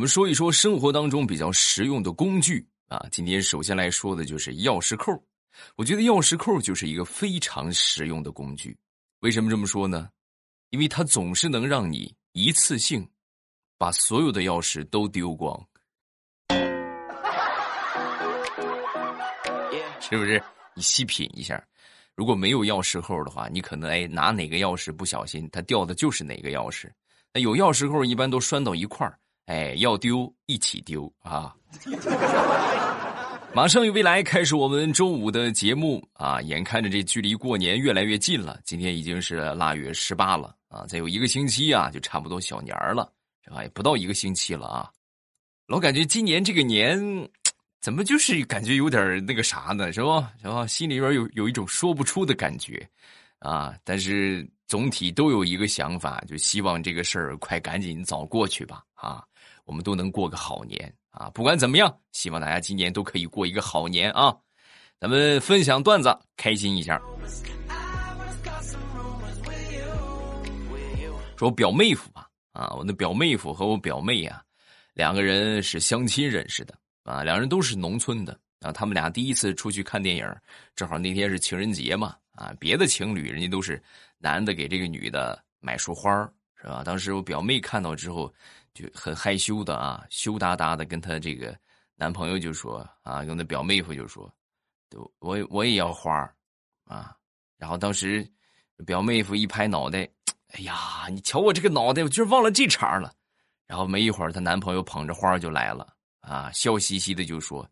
我们说一说生活当中比较实用的工具啊。今天首先来说的就是钥匙扣。我觉得钥匙扣就是一个非常实用的工具。为什么这么说呢？因为它总是能让你一次性把所有的钥匙都丢光，是不是？你细品一下，如果没有钥匙扣的话，你可能哎拿哪个钥匙不小心，它掉的就是哪个钥匙。那有钥匙扣一般都拴到一块儿，哎，要丢一起丢啊。马上与未来开始我们周五的节目啊！眼看着这距离过年越来越近了，今天已经是腊月十八了啊！再有一个星期啊，就差不多小年儿了，是吧？也不到一个星期了啊！老感觉今年这个年，怎么就是感觉有点那个啥呢？是吧？是吧？心里边有有一种说不出的感觉啊！但是总体都有一个想法，就希望这个事儿快赶紧早过去吧！啊，我们都能过个好年。啊，不管怎么样，希望大家今年都可以过一个好年啊！咱们分享段子，开心一下。说我表妹夫吧，啊，我那表妹夫和我表妹啊，两个人是相亲认识的啊，两人都是农村的啊，他们俩第一次出去看电影，正好那天是情人节嘛，啊，别的情侣人家都是男的给这个女的买束花是吧？当时我表妹看到之后。就很害羞的啊，羞答答的跟她这个男朋友就说啊，跟那表妹夫就说，都我我也要花啊。然后当时表妹夫一拍脑袋，哎呀，你瞧我这个脑袋，我居然忘了这茬了。然后没一会儿，她男朋友捧着花就来了啊，笑嘻嘻的就说：“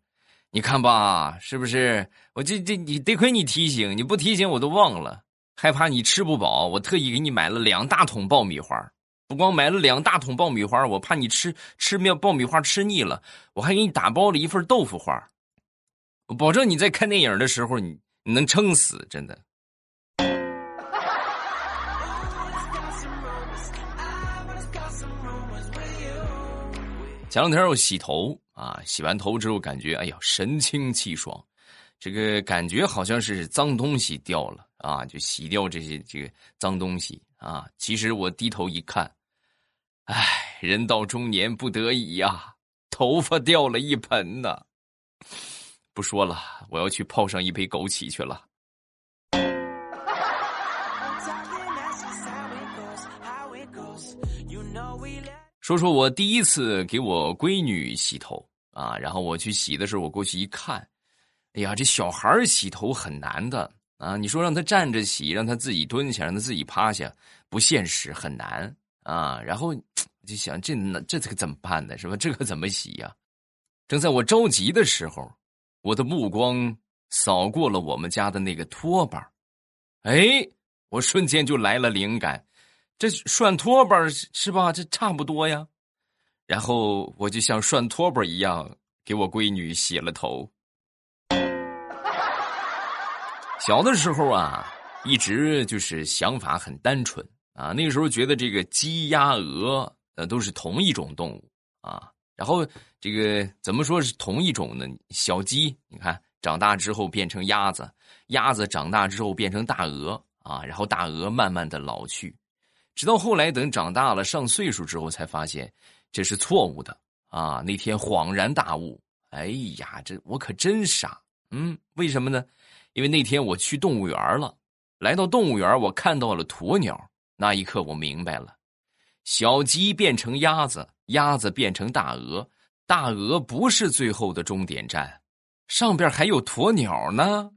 你看吧，是不是？我这这你得亏你提醒，你不提醒我都忘了，害怕你吃不饱，我特意给你买了两大桶爆米花。”不光买了两大桶爆米花，我怕你吃吃面爆米花吃腻了，我还给你打包了一份豆腐花。我保证你在看电影的时候，你你能撑死，真的。前两天我洗头啊，洗完头之后感觉哎呀神清气爽，这个感觉好像是脏东西掉了啊，就洗掉这些这个脏东西啊。其实我低头一看。唉，人到中年不得已呀，头发掉了一盆呢。不说了，我要去泡上一杯枸杞去了。说说我第一次给我闺女洗头啊，然后我去洗的时候，我过去一看，哎呀，这小孩洗头很难的啊！你说让他站着洗，让他自己蹲下，让他自己趴下，不现实，很难。啊，然后就想这这这可怎么办呢？是吧？这可怎么洗呀？正在我着急的时候，我的目光扫过了我们家的那个拖把，哎，我瞬间就来了灵感，这涮拖把是吧？这差不多呀。然后我就像涮拖把一样给我闺女洗了头。小的时候啊，一直就是想法很单纯。啊，那个时候觉得这个鸡、鸭、鹅，呃，都是同一种动物啊。然后这个怎么说是同一种呢？小鸡，你看长大之后变成鸭子，鸭子长大之后变成大鹅啊。然后大鹅慢慢的老去，直到后来等长大了上岁数之后，才发现这是错误的啊。那天恍然大悟，哎呀，这我可真傻。嗯，为什么呢？因为那天我去动物园了，来到动物园，我看到了鸵鸟。那一刻，我明白了：小鸡变成鸭子，鸭子变成大鹅，大鹅不是最后的终点站，上边还有鸵鸟呢。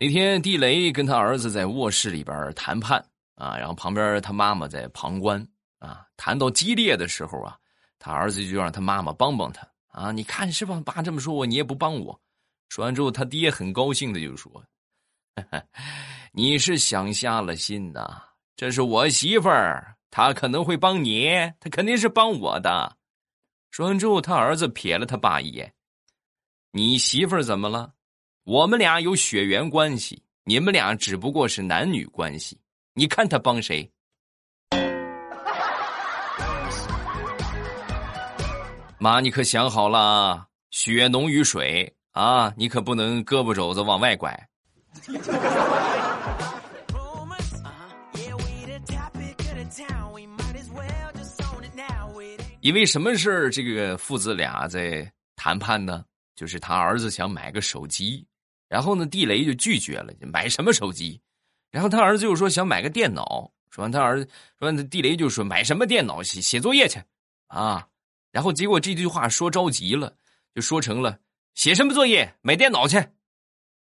那天，地雷跟他儿子在卧室里边谈判啊，然后旁边他妈妈在旁观啊。谈到激烈的时候啊，他儿子就让他妈妈帮帮他。啊！你看是吧？爸这么说我，你也不帮我。说完之后，他爹很高兴的就说：“ 你是想瞎了心呐！这是我媳妇儿，她可能会帮你，她肯定是帮我的。”说完之后，他儿子瞥了他爸一眼：“你媳妇儿怎么了？我们俩有血缘关系，你们俩只不过是男女关系。你看他帮谁？”妈，你可想好了啊！血浓于水啊！你可不能胳膊肘子往外拐。因为什么事儿？这个父子俩在谈判呢？就是他儿子想买个手机，然后呢，地雷就拒绝了，买什么手机？然后他儿子又说想买个电脑，说完他儿子说，地雷就说买什么电脑？写写作业去啊！然后结果这句话说着急了，就说成了写什么作业买电脑去，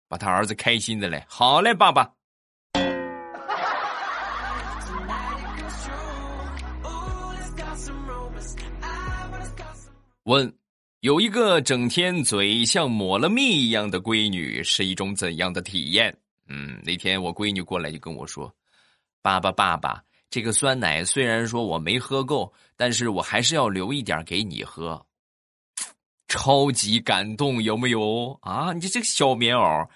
把他儿子开心的嘞，好嘞，爸爸。问：有一个整天嘴像抹了蜜一样的闺女，是一种怎样的体验？嗯，那天我闺女过来就跟我说：“爸爸，爸爸，这个酸奶虽然说我没喝够，但是我还是要留一点给你喝。”超级感动，有没有啊？你这个小棉袄。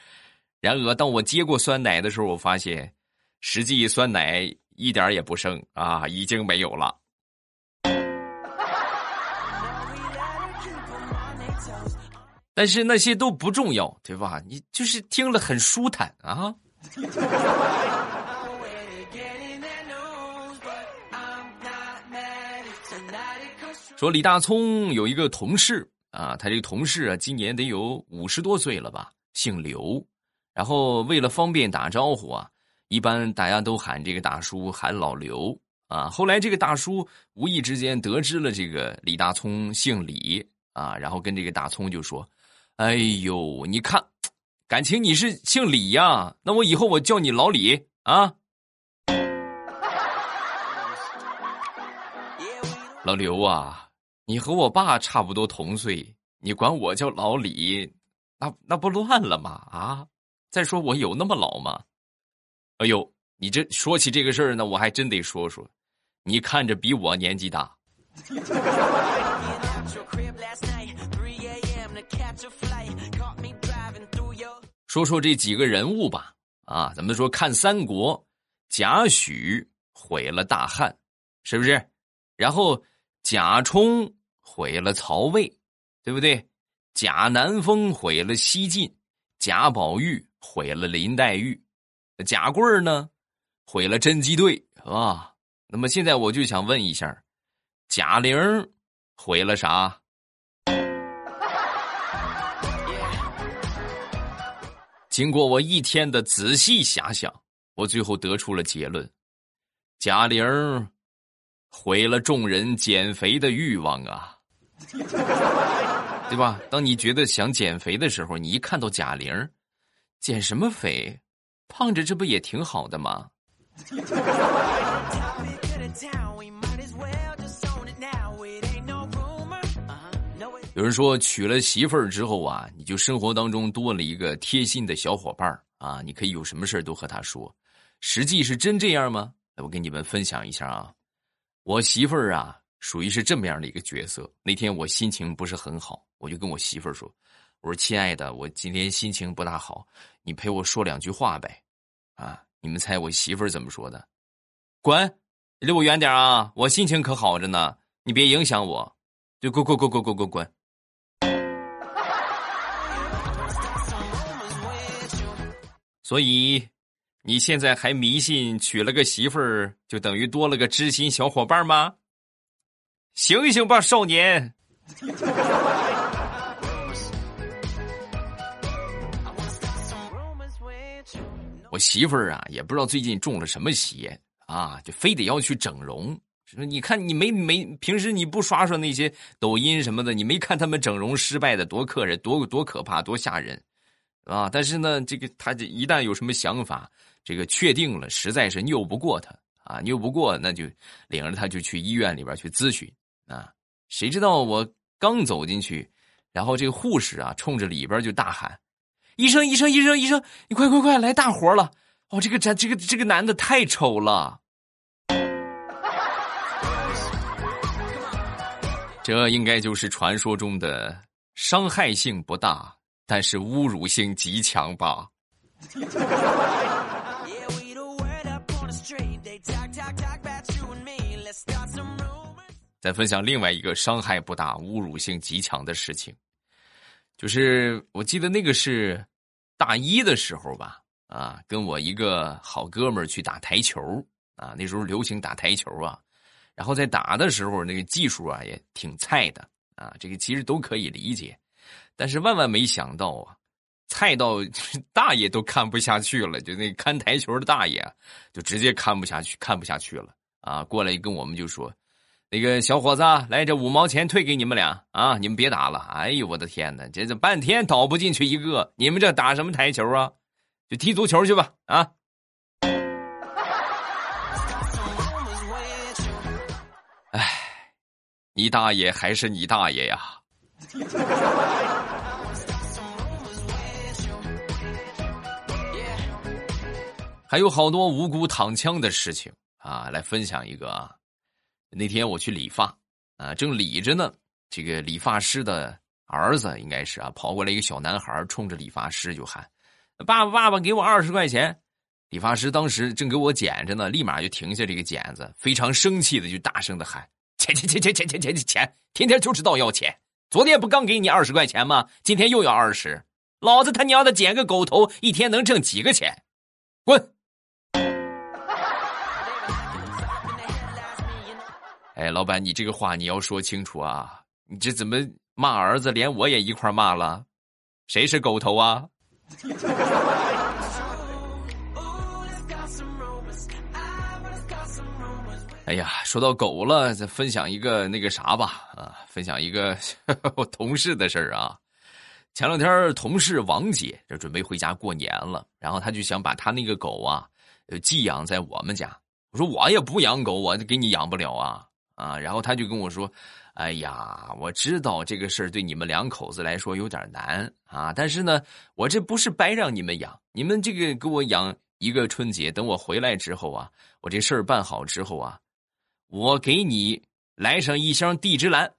然而，当我接过酸奶的时候，我发现，实际酸奶一点也不剩啊，已经没有了。但是那些都不重要，对吧？你就是听了很舒坦啊。说李大聪有一个同事啊，他这个同事啊，今年得有五十多岁了吧，姓刘。然后为了方便打招呼啊，一般大家都喊这个大叔喊老刘啊。后来这个大叔无意之间得知了这个李大聪姓李啊，然后跟这个大聪就说。哎呦，你看，感情你是姓李呀？那我以后我叫你老李啊。老刘啊，你和我爸差不多同岁，你管我叫老李，那那不乱了吗？啊！再说我有那么老吗？哎呦，你这说起这个事儿呢，我还真得说说，你看着比我年纪大。说说这几个人物吧，啊，咱们说看三国，贾诩毁了大汉，是不是？然后贾充毁了曹魏，对不对？贾南风毁了西晋，贾宝玉毁了林黛玉，贾贵呢毁了侦缉队，是吧？那么现在我就想问一下，贾玲毁了啥？经过我一天的仔细遐想，我最后得出了结论：贾玲毁了众人减肥的欲望啊，对吧？当你觉得想减肥的时候，你一看到贾玲，减什么肥？胖着这不也挺好的吗？有人说娶了媳妇儿之后啊，你就生活当中多了一个贴心的小伙伴儿啊，你可以有什么事都和他说。实际是真这样吗？我跟你们分享一下啊，我媳妇儿啊，属于是这么样的一个角色。那天我心情不是很好，我就跟我媳妇儿说：“我说亲爱的，我今天心情不大好，你陪我说两句话呗。”啊，你们猜我媳妇儿怎么说的？滚，离我远点啊！我心情可好着呢，你别影响我，就滚滚滚滚滚滚滚。所以，你现在还迷信娶了个媳妇儿就等于多了个知心小伙伴吗？醒醒吧，少年！我媳妇儿啊，也不知道最近中了什么邪啊，就非得要去整容。你看你没没平时你不刷刷那些抖音什么的，你没看他们整容失败的多客人多多可怕多吓人。啊！但是呢，这个他这一旦有什么想法，这个确定了，实在是拗不过他啊，拗不过，那就领着他就去医院里边去咨询啊。谁知道我刚走进去，然后这个护士啊，冲着里边就大喊：“医生，医生，医生，医生，你快快快来大活了！哦，这个这这个这个男的太丑了，这应该就是传说中的伤害性不大。”但是侮辱性极强吧。再分享另外一个伤害不大、侮辱性极强的事情，就是我记得那个是大一的时候吧，啊，跟我一个好哥们儿去打台球啊，那时候流行打台球啊，然后在打的时候那个技术啊也挺菜的啊，这个其实都可以理解，但是万万没想到啊，菜到 大爷都看不下去了，就那看台球的大爷就直接看不下去，看不下去了啊，过来跟我们就说。那个小伙子，来，这五毛钱退给你们俩啊！你们别打了。哎呦，我的天哪，这这半天倒不进去一个，你们这打什么台球啊？就踢足球去吧啊！哎，你大爷还是你大爷呀！还有好多无辜躺枪的事情啊，来分享一个啊。那天我去理发，啊，正理着呢，这个理发师的儿子应该是啊，跑过来一个小男孩，冲着理发师就喊：“爸爸，爸爸，给我二十块钱！”理发师当时正给我剪着呢，立马就停下这个剪子，非常生气的就大声的喊：“钱钱钱钱钱钱钱钱！天天就知道要钱！昨天不刚给你二十块钱吗？今天又要二十！老子他娘的剪个狗头，一天能挣几个钱？滚！” 哎，老板，你这个话你要说清楚啊！你这怎么骂儿子，连我也一块骂了？谁是狗头啊？哎呀，说到狗了，再分享一个那个啥吧啊，分享一个 我同事的事儿啊。前两天同事王姐就准备回家过年了，然后他就想把他那个狗啊，寄养在我们家。我说我也不养狗，我给你养不了啊。啊，然后他就跟我说：“哎呀，我知道这个事儿对你们两口子来说有点难啊，但是呢，我这不是白让你们养，你们这个给我养一个春节，等我回来之后啊，我这事儿办好之后啊，我给你来上一箱地之蓝。”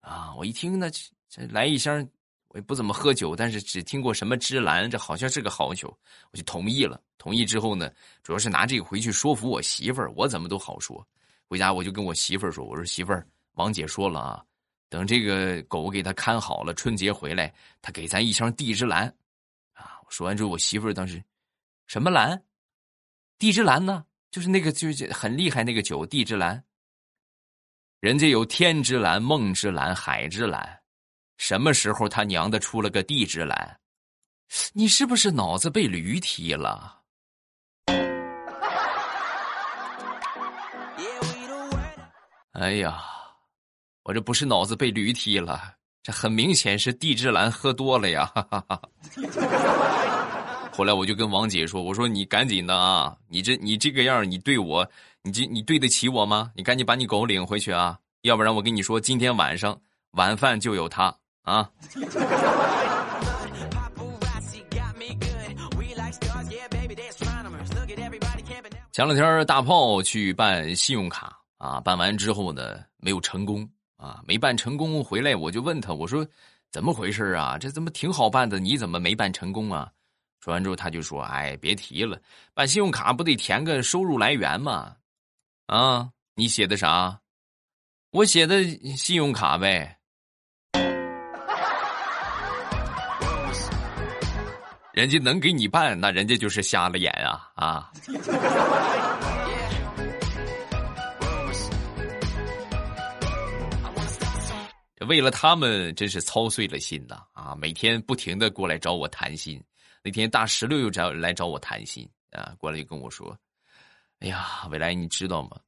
啊，我一听呢，这来一箱，我也不怎么喝酒，但是只听过什么芝兰，这好像是个好酒，我就同意了。同意之后呢，主要是拿这个回去说服我媳妇儿，我怎么都好说。回家我就跟我媳妇儿说：“我说媳妇儿，王姐说了啊，等这个狗给他看好了，春节回来，他给咱一箱地之蓝，啊！”我说完之后，我媳妇儿当时什么蓝？地之蓝呢？就是那个就是很厉害那个酒，地之蓝。人家有天之蓝、梦之蓝、海之蓝，什么时候他娘的出了个地之蓝？你是不是脑子被驴踢了？哎呀，我这不是脑子被驴踢了，这很明显是地之蓝喝多了呀！哈哈哈。后来我就跟王姐说：“我说你赶紧的啊，你这你这个样，你对我，你这你对得起我吗？你赶紧把你狗领回去啊，要不然我跟你说，今天晚上晚饭就有他啊！”前两天大炮去办信用卡。啊，办完之后呢，没有成功啊，没办成功回来，我就问他，我说怎么回事啊？这怎么挺好办的，你怎么没办成功啊？说完之后，他就说：“哎，别提了，办信用卡不得填个收入来源吗？啊，你写的啥？我写的信用卡呗。人家能给你办，那人家就是瞎了眼啊啊！”为了他们，真是操碎了心呐！啊，每天不停的过来找我谈心。那天大石榴又找来找我谈心啊，过来跟我说：“哎呀，未来你知道吗？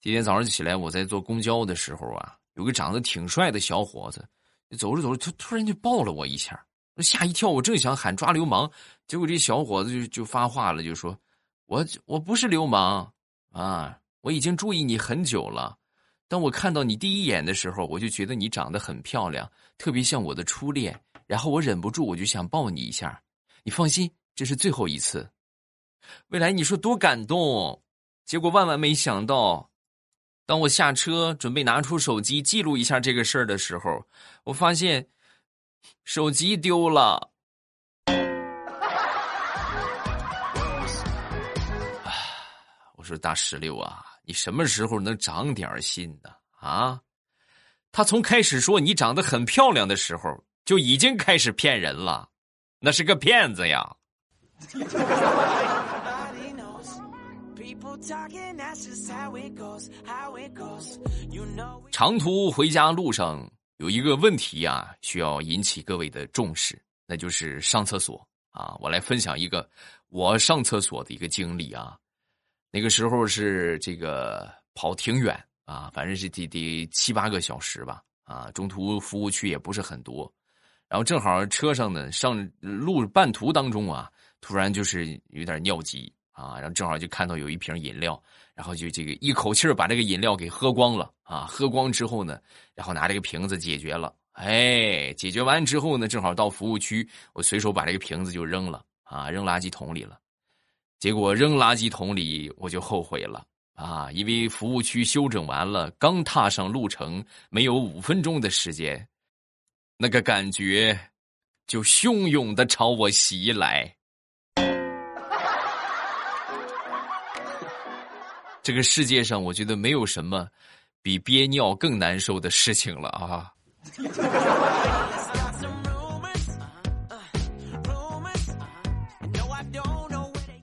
今天早上起来，我在坐公交的时候啊，有个长得挺帅的小伙子，走着走着，他突然就抱了我一下，吓一跳。我正想喊抓流氓，结果这小伙子就就发话了，就说：‘我我不是流氓啊，我已经注意你很久了。’”当我看到你第一眼的时候，我就觉得你长得很漂亮，特别像我的初恋。然后我忍不住，我就想抱你一下。你放心，这是最后一次。未来，你说多感动。结果万万没想到，当我下车准备拿出手机记录一下这个事儿的时候，我发现手机丢了。我说大石榴啊。你什么时候能长点心呢？啊，他从开始说你长得很漂亮的时候，就已经开始骗人了，那是个骗子呀！长途回家路上有一个问题啊，需要引起各位的重视，那就是上厕所啊。我来分享一个我上厕所的一个经历啊。那个时候是这个跑挺远啊，反正是得得七八个小时吧啊，中途服务区也不是很多，然后正好车上呢上路半途当中啊，突然就是有点尿急啊，然后正好就看到有一瓶饮料，然后就这个一口气把这个饮料给喝光了啊，喝光之后呢，然后拿这个瓶子解决了，哎，解决完之后呢，正好到服务区，我随手把这个瓶子就扔了啊，扔垃圾桶里了。结果扔垃圾桶里，我就后悔了啊！因为服务区修整完了，刚踏上路程，没有五分钟的时间，那个感觉就汹涌的朝我袭来。这个世界上，我觉得没有什么比憋尿更难受的事情了啊！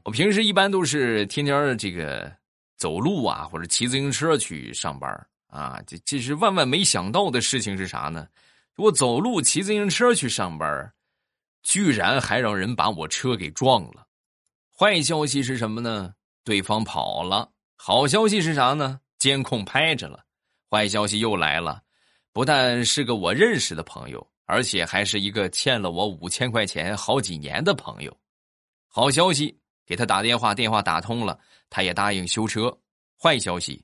我平时一般都是天天这个走路啊，或者骑自行车去上班啊。这这是万万没想到的事情是啥呢？我走路骑自行车去上班，居然还让人把我车给撞了。坏消息是什么呢？对方跑了。好消息是啥呢？监控拍着了。坏消息又来了，不但是个我认识的朋友，而且还是一个欠了我五千块钱好几年的朋友。好消息。给他打电话，电话打通了，他也答应修车。坏消息，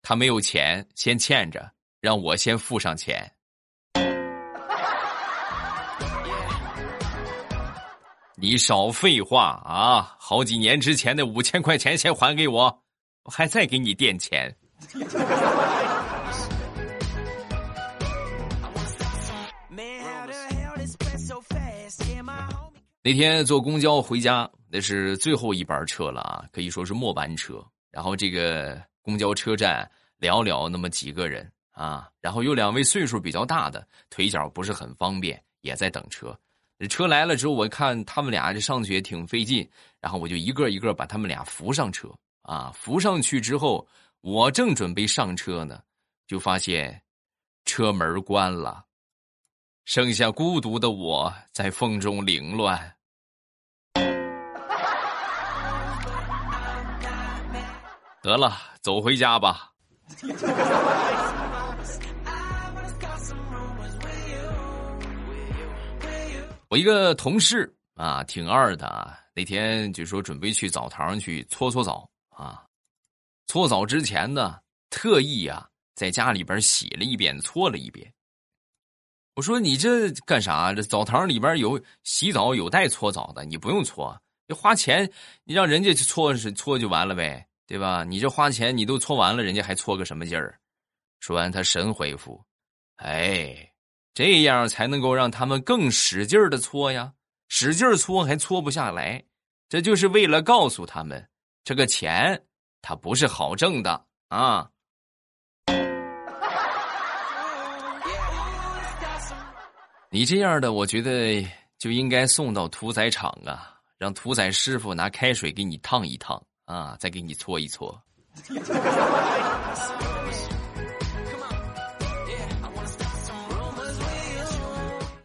他没有钱，先欠着，让我先付上钱。你少废话啊！好几年之前的五千块钱先还给我，我还再给你垫钱。那天坐公交回家。那是最后一班车了啊，可以说是末班车。然后这个公交车站寥寥那么几个人啊，然后有两位岁数比较大的，腿脚不是很方便，也在等车。车来了之后，我看他们俩这上去也挺费劲，然后我就一个一个把他们俩扶上车啊。扶上去之后，我正准备上车呢，就发现车门关了，剩下孤独的我在风中凌乱。得了，走回家吧。我一个同事啊，挺二的啊。那天就说准备去澡堂去搓搓澡啊。搓澡之前呢，特意啊在家里边洗了一遍，搓了一遍。我说你这干啥？这澡堂里边有洗澡有带搓澡的，你不用搓，你花钱，你让人家去搓是搓就完了呗。对吧？你这花钱，你都搓完了，人家还搓个什么劲儿？说完，他神回复：“哎，这样才能够让他们更使劲的搓呀，使劲搓还搓不下来，这就是为了告诉他们，这个钱它不是好挣的啊。”你这样的，我觉得就应该送到屠宰场啊，让屠宰师傅拿开水给你烫一烫。啊，再给你搓一搓。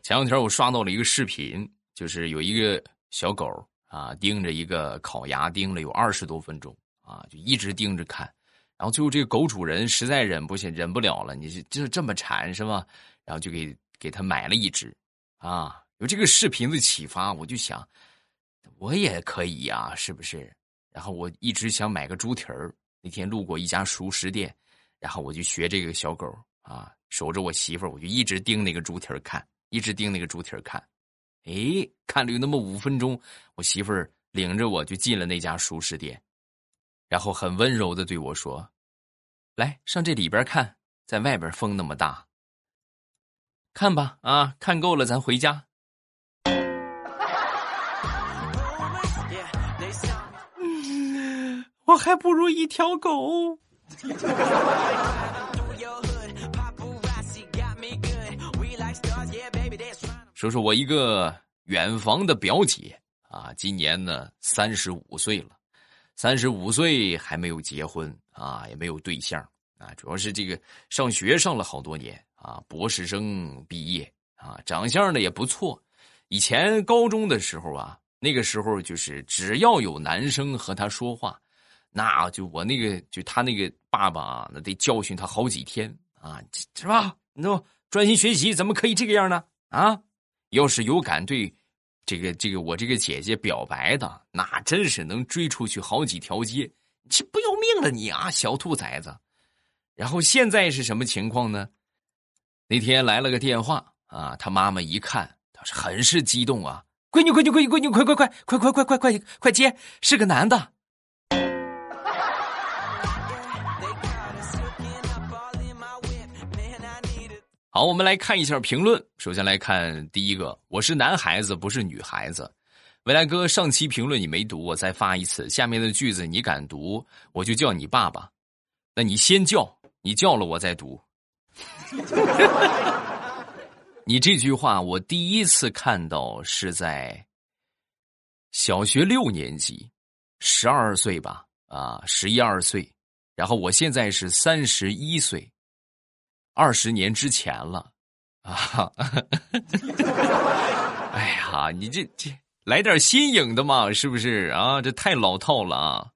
前两天我刷到了一个视频，就是有一个小狗啊，盯着一个烤鸭盯了有二十多分钟啊，就一直盯着看。然后最后这个狗主人实在忍不下忍不了了，你是就是这么馋是吧？然后就给给他买了一只。啊，有这个视频的启发，我就想，我也可以呀，是不是？然后我一直想买个猪蹄儿，那天路过一家熟食店，然后我就学这个小狗啊，守着我媳妇儿，我就一直盯那个猪蹄儿看，一直盯那个猪蹄儿看，哎，看了有那么五分钟，我媳妇儿领着我就进了那家熟食店，然后很温柔的对我说：“来，上这里边看，在外边风那么大，看吧，啊，看够了咱回家。”我还不如一条狗。说说我一个远房的表姐啊，今年呢三十五岁了，三十五岁还没有结婚啊，也没有对象啊，主要是这个上学上了好多年啊，博士生毕业啊，长相呢也不错。以前高中的时候啊，那个时候就是只要有男生和他说话，那就我那个就他那个爸爸啊，那得教训他好几天啊，是吧？你说专心学习怎么可以这个样呢？啊，要是有敢对这个这个我这个姐姐表白的，那真是能追出去好几条街，这不要命了你啊，小兔崽子！然后现在是什么情况呢？那天来了个电话啊，他妈妈一看，倒是很是激动啊，闺女闺女闺女闺女，快快快快快快快快快接，是个男的。好，我们来看一下评论。首先来看第一个，我是男孩子，不是女孩子。未来哥，上期评论你没读，我再发一次。下面的句子你敢读，我就叫你爸爸。那你先叫，你叫了我再读。你这句话我第一次看到是在小学六年级，十二岁吧，啊，十一二岁。然后我现在是三十一岁。二十年之前了，啊！哎呀，你这这来点新颖的嘛，是不是啊？这太老套了啊！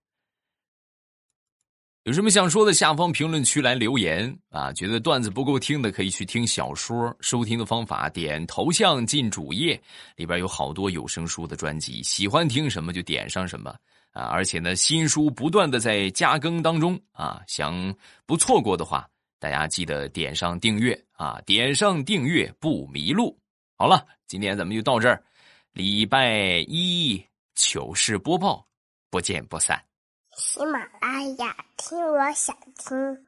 有什么想说的，下方评论区来留言啊！觉得段子不够听的，可以去听小说。收听的方法：点头像进主页，里边有好多有声书的专辑，喜欢听什么就点上什么啊！而且呢，新书不断的在加更当中啊，想不错过的话。大家记得点上订阅啊！点上订阅不迷路。好了，今天咱们就到这儿。礼拜一糗事播报，不见不散。喜马拉雅，听我想听。